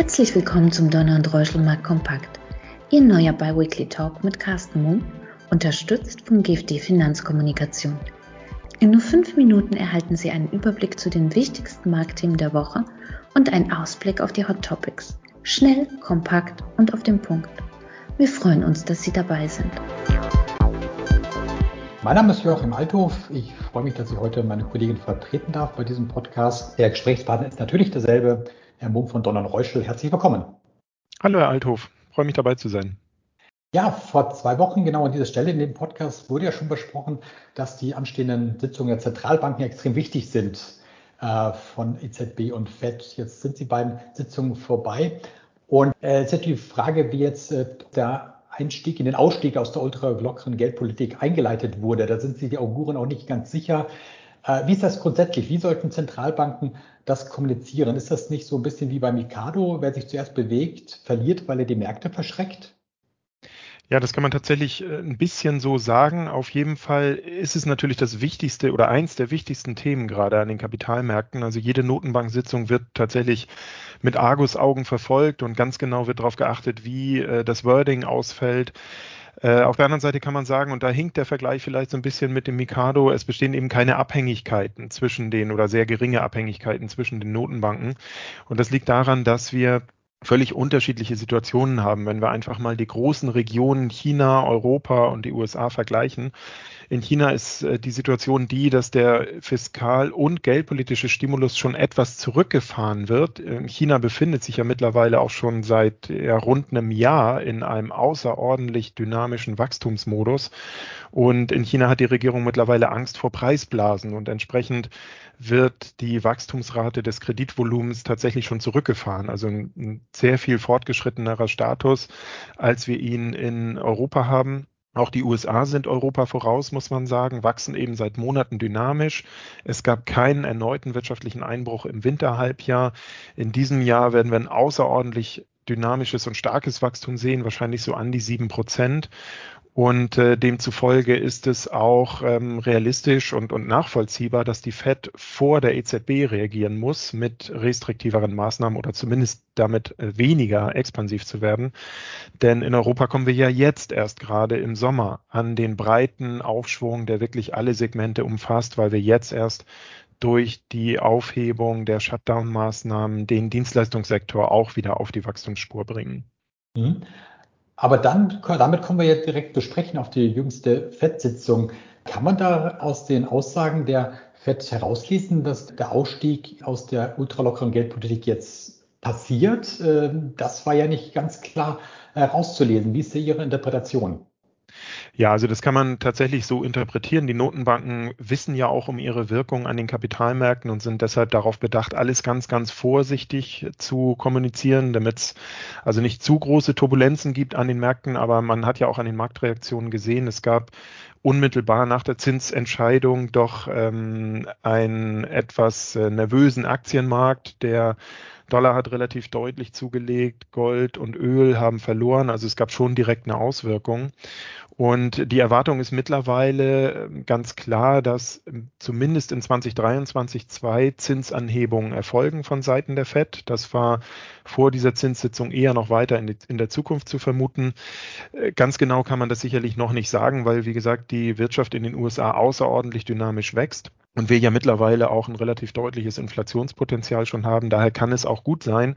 Herzlich willkommen zum Donner und Reuschelmarkt Kompakt. Ihr neuer Biweekly Talk mit Carsten Mumm, unterstützt vom GFD Finanzkommunikation. In nur fünf Minuten erhalten Sie einen Überblick zu den wichtigsten Marktthemen der Woche und einen Ausblick auf die Hot Topics. Schnell, kompakt und auf den Punkt. Wir freuen uns, dass Sie dabei sind. Mein Name ist Joachim Althof. Ich freue mich, dass ich heute meine Kollegin vertreten darf bei diesem Podcast. Der Gesprächspartner ist natürlich derselbe, Herr Mumm von Donner Reuschel. Herzlich willkommen. Hallo, Herr Althof. Freue mich dabei zu sein. Ja, vor zwei Wochen genau an dieser Stelle in dem Podcast wurde ja schon besprochen, dass die anstehenden Sitzungen der Zentralbanken extrem wichtig sind äh, von EZB und FED. Jetzt sind die beiden Sitzungen vorbei. Und äh, jetzt ist die Frage, wie jetzt äh, der Einstieg in den Ausstieg aus der ultralockeren Geldpolitik eingeleitet wurde. Da sind sich die Auguren auch nicht ganz sicher. Äh, wie ist das grundsätzlich? Wie sollten Zentralbanken das kommunizieren? Ist das nicht so ein bisschen wie bei Mikado? Wer sich zuerst bewegt, verliert, weil er die Märkte verschreckt? Ja, das kann man tatsächlich äh, ein bisschen so sagen. Auf jeden Fall ist es natürlich das wichtigste oder eins der wichtigsten Themen gerade an den Kapitalmärkten. Also jede Notenbanksitzung wird tatsächlich mit Argus-Augen verfolgt und ganz genau wird darauf geachtet, wie äh, das Wording ausfällt. Äh, auf der anderen Seite kann man sagen, und da hinkt der Vergleich vielleicht so ein bisschen mit dem Mikado, es bestehen eben keine Abhängigkeiten zwischen den oder sehr geringe Abhängigkeiten zwischen den Notenbanken. Und das liegt daran, dass wir völlig unterschiedliche Situationen haben, wenn wir einfach mal die großen Regionen China, Europa und die USA vergleichen. In China ist äh, die Situation die, dass der fiskal- und geldpolitische Stimulus schon etwas zurückgefahren wird. China befindet sich ja mittlerweile auch schon seit ja, rund einem Jahr in einem außerordentlich dynamischen Wachstumsmodus. Und in China hat die Regierung mittlerweile Angst vor Preisblasen und entsprechend wird die Wachstumsrate des Kreditvolumens tatsächlich schon zurückgefahren. Also ein sehr viel fortgeschrittenerer Status, als wir ihn in Europa haben. Auch die USA sind Europa voraus, muss man sagen, wachsen eben seit Monaten dynamisch. Es gab keinen erneuten wirtschaftlichen Einbruch im Winterhalbjahr. In diesem Jahr werden wir ein außerordentlich dynamisches und starkes Wachstum sehen, wahrscheinlich so an die sieben Prozent. Und äh, demzufolge ist es auch ähm, realistisch und, und nachvollziehbar, dass die Fed vor der EZB reagieren muss mit restriktiveren Maßnahmen oder zumindest damit äh, weniger expansiv zu werden. Denn in Europa kommen wir ja jetzt erst gerade im Sommer an den breiten Aufschwung, der wirklich alle Segmente umfasst, weil wir jetzt erst durch die Aufhebung der Shutdown-Maßnahmen den Dienstleistungssektor auch wieder auf die Wachstumsspur bringen. Aber dann, damit kommen wir jetzt direkt besprechen auf die jüngste FED-Sitzung. Kann man da aus den Aussagen der FED herauslesen, dass der Ausstieg aus der ultralockeren Geldpolitik jetzt passiert? Ähm, das war ja nicht ganz klar herauszulesen. Wie ist Ihre Interpretation? Ja, also das kann man tatsächlich so interpretieren. Die Notenbanken wissen ja auch um ihre Wirkung an den Kapitalmärkten und sind deshalb darauf bedacht, alles ganz, ganz vorsichtig zu kommunizieren, damit es also nicht zu große Turbulenzen gibt an den Märkten. Aber man hat ja auch an den Marktreaktionen gesehen, es gab unmittelbar nach der Zinsentscheidung doch ähm, einen etwas äh, nervösen Aktienmarkt, der Dollar hat relativ deutlich zugelegt, Gold und Öl haben verloren, also es gab schon direkt eine Auswirkung. Und die Erwartung ist mittlerweile ähm, ganz klar, dass ähm, zumindest in 2023 zwei Zinsanhebungen erfolgen von Seiten der FED. Das war vor dieser Zinssitzung eher noch weiter in, die, in der Zukunft zu vermuten. Äh, ganz genau kann man das sicherlich noch nicht sagen, weil, wie gesagt, die Wirtschaft in den USA außerordentlich dynamisch wächst und wir ja mittlerweile auch ein relativ deutliches Inflationspotenzial schon haben. Daher kann es auch gut sein,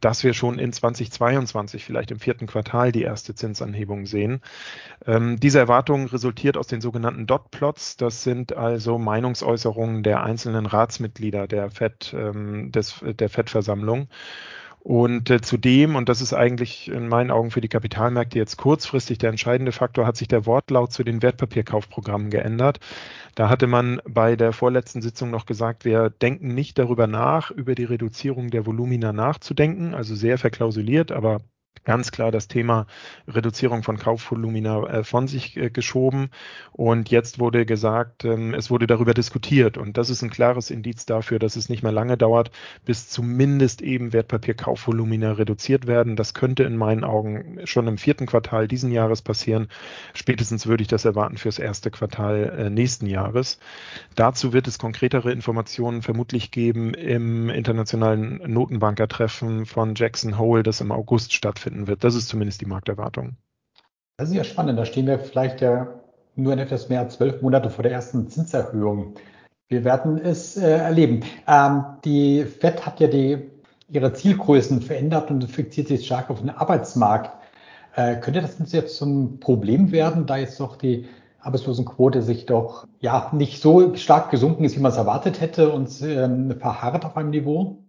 dass wir schon in 2022, vielleicht im vierten Quartal, die erste Zinsanhebung sehen. Ähm, diese Erwartung resultiert aus den sogenannten Dot-Plots. Das sind also Meinungsäußerungen der einzelnen Ratsmitglieder der FED, ähm, der FED-Versammlung. Und äh, zudem, und das ist eigentlich in meinen Augen für die Kapitalmärkte jetzt kurzfristig der entscheidende Faktor, hat sich der Wortlaut zu den Wertpapierkaufprogrammen geändert. Da hatte man bei der vorletzten Sitzung noch gesagt, wir denken nicht darüber nach, über die Reduzierung der Volumina nachzudenken, also sehr verklausuliert, aber ganz klar das Thema Reduzierung von Kaufvolumina äh, von sich äh, geschoben. Und jetzt wurde gesagt, ähm, es wurde darüber diskutiert. Und das ist ein klares Indiz dafür, dass es nicht mehr lange dauert, bis zumindest eben Wertpapierkaufvolumina reduziert werden. Das könnte in meinen Augen schon im vierten Quartal diesen Jahres passieren. Spätestens würde ich das erwarten fürs erste Quartal äh, nächsten Jahres. Dazu wird es konkretere Informationen vermutlich geben im internationalen Notenbankertreffen von Jackson Hole, das im August stattfindet stattfinden wird. Das ist zumindest die Markterwartung. Das ist ja spannend. Da stehen wir vielleicht ja nur in etwas mehr als zwölf Monate vor der ersten Zinserhöhung. Wir werden es äh, erleben. Ähm, die FED hat ja die, ihre Zielgrößen verändert und fixiert sich stark auf den Arbeitsmarkt. Äh, könnte das jetzt zum Problem werden, da jetzt doch die Arbeitslosenquote sich doch ja nicht so stark gesunken ist, wie man es erwartet hätte und ähm, verharrt auf einem Niveau?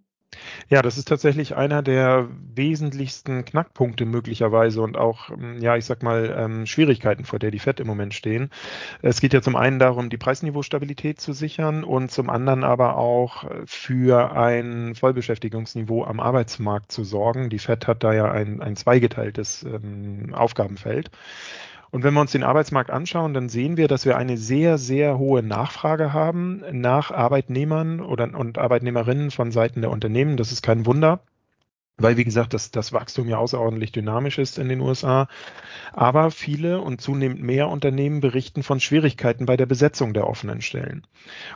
Ja, das ist tatsächlich einer der wesentlichsten Knackpunkte möglicherweise und auch, hm, ja, ich sag mal, ähm, Schwierigkeiten, vor der die FED im Moment stehen. Es geht ja zum einen darum, die Preisniveaustabilität zu sichern und zum anderen aber auch äh, für ein Vollbeschäftigungsniveau am Arbeitsmarkt zu sorgen. Die FED hat da ja ein, ein zweigeteiltes ähm, Aufgabenfeld. Und wenn wir uns den Arbeitsmarkt anschauen, dann sehen wir, dass wir eine sehr, sehr hohe Nachfrage haben nach Arbeitnehmern oder, und Arbeitnehmerinnen von Seiten der Unternehmen. Das ist kein Wunder weil, wie gesagt, das, das Wachstum ja außerordentlich dynamisch ist in den USA. Aber viele und zunehmend mehr Unternehmen berichten von Schwierigkeiten bei der Besetzung der offenen Stellen.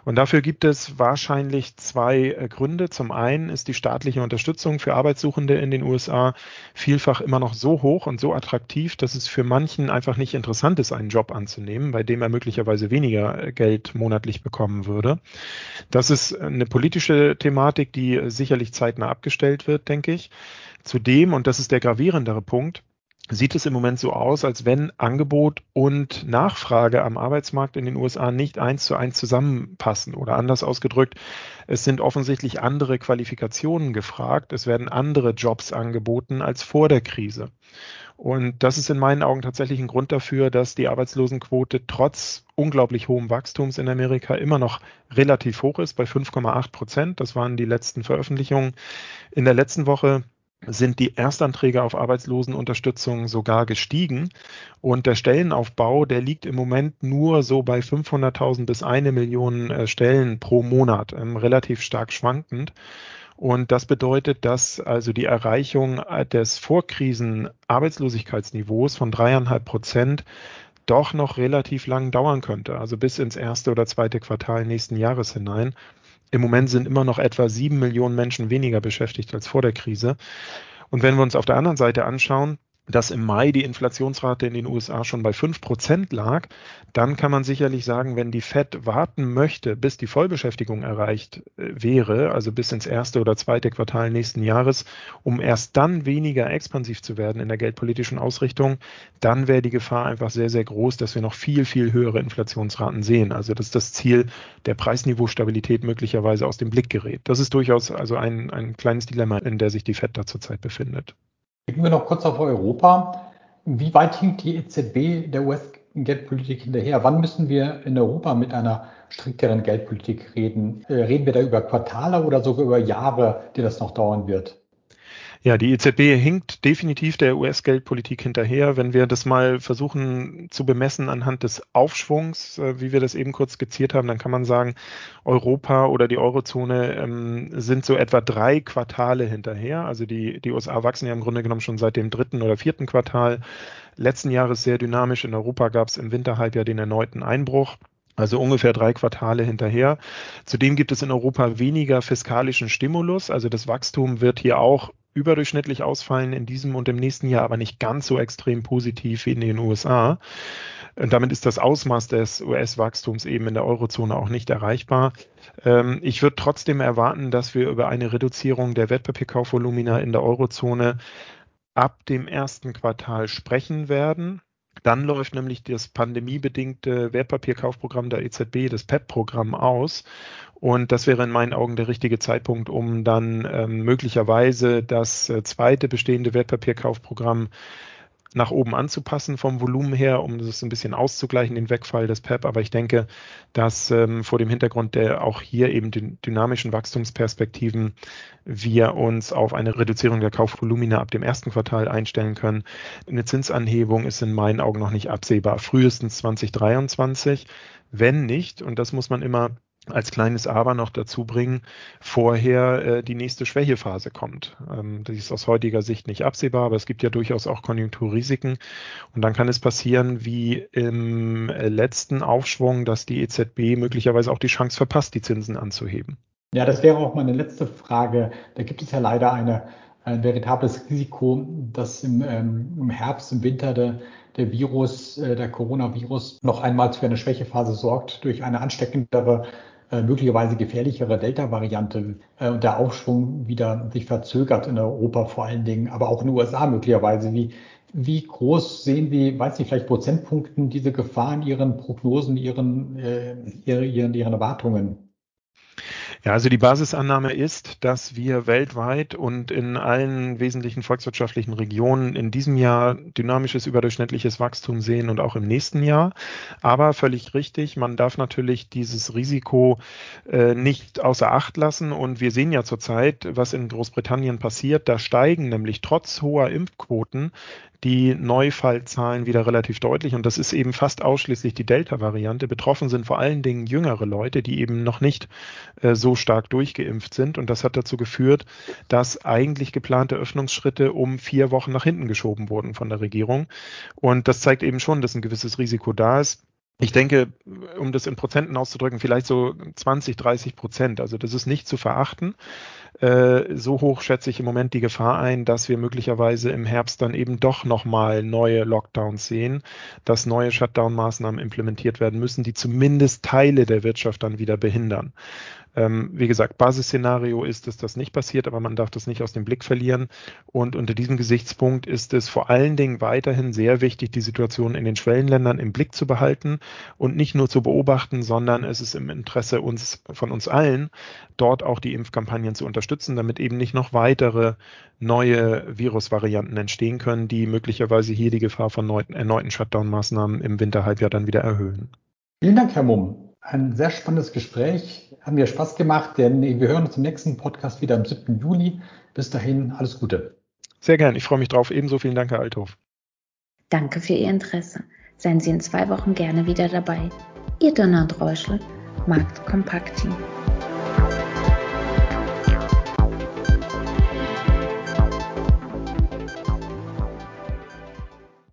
Und dafür gibt es wahrscheinlich zwei äh, Gründe. Zum einen ist die staatliche Unterstützung für Arbeitssuchende in den USA vielfach immer noch so hoch und so attraktiv, dass es für manchen einfach nicht interessant ist, einen Job anzunehmen, bei dem er möglicherweise weniger äh, Geld monatlich bekommen würde. Das ist eine politische Thematik, die sicherlich zeitnah abgestellt wird, denke ich. Zudem, und das ist der gravierendere Punkt, sieht es im Moment so aus, als wenn Angebot und Nachfrage am Arbeitsmarkt in den USA nicht eins zu eins zusammenpassen. Oder anders ausgedrückt, es sind offensichtlich andere Qualifikationen gefragt, es werden andere Jobs angeboten als vor der Krise. Und das ist in meinen Augen tatsächlich ein Grund dafür, dass die Arbeitslosenquote trotz unglaublich hohem Wachstums in Amerika immer noch relativ hoch ist, bei 5,8 Prozent. Das waren die letzten Veröffentlichungen. In der letzten Woche sind die Erstanträge auf Arbeitslosenunterstützung sogar gestiegen. Und der Stellenaufbau, der liegt im Moment nur so bei 500.000 bis eine Million äh, Stellen pro Monat, ähm, relativ stark schwankend. Und das bedeutet, dass also die Erreichung des Vorkrisen-Arbeitslosigkeitsniveaus von dreieinhalb Prozent doch noch relativ lang dauern könnte, also bis ins erste oder zweite Quartal nächsten Jahres hinein. Im Moment sind immer noch etwa sieben Millionen Menschen weniger beschäftigt als vor der Krise. Und wenn wir uns auf der anderen Seite anschauen, dass im Mai die Inflationsrate in den USA schon bei fünf Prozent lag, dann kann man sicherlich sagen, wenn die Fed warten möchte, bis die Vollbeschäftigung erreicht äh, wäre, also bis ins erste oder zweite Quartal nächsten Jahres, um erst dann weniger expansiv zu werden in der geldpolitischen Ausrichtung, dann wäre die Gefahr einfach sehr, sehr groß, dass wir noch viel, viel höhere Inflationsraten sehen. Also dass das Ziel der Preisniveaustabilität möglicherweise aus dem Blick gerät. Das ist durchaus also ein, ein kleines Dilemma, in der sich die Fed da zurzeit befindet. Blicken wir noch kurz auf Europa. Wie weit hinkt die EZB der US-Geldpolitik hinterher? Wann müssen wir in Europa mit einer strikteren Geldpolitik reden? Äh, reden wir da über Quartale oder sogar über Jahre, die das noch dauern wird? Ja, die EZB hinkt definitiv der US-Geldpolitik hinterher. Wenn wir das mal versuchen zu bemessen anhand des Aufschwungs, äh, wie wir das eben kurz skizziert haben, dann kann man sagen, Europa oder die Eurozone ähm, sind so etwa drei Quartale hinterher. Also die, die USA wachsen ja im Grunde genommen schon seit dem dritten oder vierten Quartal. Letzten Jahres sehr dynamisch. In Europa gab es im Winterhalbjahr den erneuten Einbruch also ungefähr drei Quartale hinterher. Zudem gibt es in Europa weniger fiskalischen Stimulus, also das Wachstum wird hier auch überdurchschnittlich ausfallen in diesem und im nächsten Jahr, aber nicht ganz so extrem positiv wie in den USA. Und damit ist das Ausmaß des US-Wachstums eben in der Eurozone auch nicht erreichbar. Ähm, ich würde trotzdem erwarten, dass wir über eine Reduzierung der Wertpapierkaufvolumina in der Eurozone ab dem ersten Quartal sprechen werden. Dann läuft nämlich das pandemiebedingte Wertpapierkaufprogramm der EZB, das PEP-Programm aus. Und das wäre in meinen Augen der richtige Zeitpunkt, um dann ähm, möglicherweise das äh, zweite bestehende Wertpapierkaufprogramm nach oben anzupassen vom Volumen her, um das ein bisschen auszugleichen, den Wegfall des PEP. Aber ich denke, dass ähm, vor dem Hintergrund der auch hier eben den dynamischen Wachstumsperspektiven wir uns auf eine Reduzierung der Kaufvolumina ab dem ersten Quartal einstellen können. Eine Zinsanhebung ist in meinen Augen noch nicht absehbar. Frühestens 2023. Wenn nicht, und das muss man immer als kleines Aber noch dazu bringen, vorher äh, die nächste Schwächephase kommt. Ähm, das ist aus heutiger Sicht nicht absehbar, aber es gibt ja durchaus auch Konjunkturrisiken. Und dann kann es passieren, wie im äh, letzten Aufschwung, dass die EZB möglicherweise auch die Chance verpasst, die Zinsen anzuheben. Ja, das wäre auch meine letzte Frage. Da gibt es ja leider eine, ein veritables Risiko, dass im, ähm, im Herbst, im Winter der, der Virus, äh, der Coronavirus noch einmal für eine Schwächephase sorgt durch eine ansteckendere möglicherweise gefährlichere Delta-Variante äh, und der Aufschwung wieder sich verzögert in Europa vor allen Dingen, aber auch in den USA möglicherweise. Wie, wie groß sehen Sie, weiß nicht, vielleicht Prozentpunkten diese Gefahr in Ihren Prognosen, Ihren, äh, Ihren, Ihren Erwartungen? Ja, also die Basisannahme ist, dass wir weltweit und in allen wesentlichen volkswirtschaftlichen Regionen in diesem Jahr dynamisches überdurchschnittliches Wachstum sehen und auch im nächsten Jahr. Aber völlig richtig, man darf natürlich dieses Risiko äh, nicht außer Acht lassen. Und wir sehen ja zurzeit, was in Großbritannien passiert. Da steigen nämlich trotz hoher Impfquoten die Neufallzahlen wieder relativ deutlich und das ist eben fast ausschließlich die Delta-Variante. Betroffen sind vor allen Dingen jüngere Leute, die eben noch nicht äh, so stark durchgeimpft sind und das hat dazu geführt, dass eigentlich geplante Öffnungsschritte um vier Wochen nach hinten geschoben wurden von der Regierung und das zeigt eben schon, dass ein gewisses Risiko da ist. Ich denke, um das in Prozenten auszudrücken, vielleicht so 20, 30 Prozent. Also das ist nicht zu verachten. Äh, so hoch schätze ich im Moment die Gefahr ein, dass wir möglicherweise im Herbst dann eben doch nochmal neue Lockdowns sehen, dass neue Shutdown-Maßnahmen implementiert werden müssen, die zumindest Teile der Wirtschaft dann wieder behindern. Ähm, wie gesagt, Basisszenario ist, dass das nicht passiert, aber man darf das nicht aus dem Blick verlieren. Und unter diesem Gesichtspunkt ist es vor allen Dingen weiterhin sehr wichtig, die Situation in den Schwellenländern im Blick zu behalten und nicht nur zu beobachten, sondern es ist im Interesse uns, von uns allen, dort auch die Impfkampagnen zu unterstützen, damit eben nicht noch weitere neue Virusvarianten entstehen können, die möglicherweise hier die Gefahr von erneuten Shutdown-Maßnahmen im Winterhalbjahr dann wieder erhöhen. Vielen Dank, Herr Mumm ein sehr spannendes Gespräch. Hat mir Spaß gemacht, denn wir hören uns im nächsten Podcast wieder am 7. Juli. Bis dahin, alles Gute. Sehr gern, ich freue mich drauf. Ebenso vielen Dank, Herr Althoff. Danke für Ihr Interesse. Seien Sie in zwei Wochen gerne wieder dabei. Ihr Donald Reuschel, Markt Kompakt Team.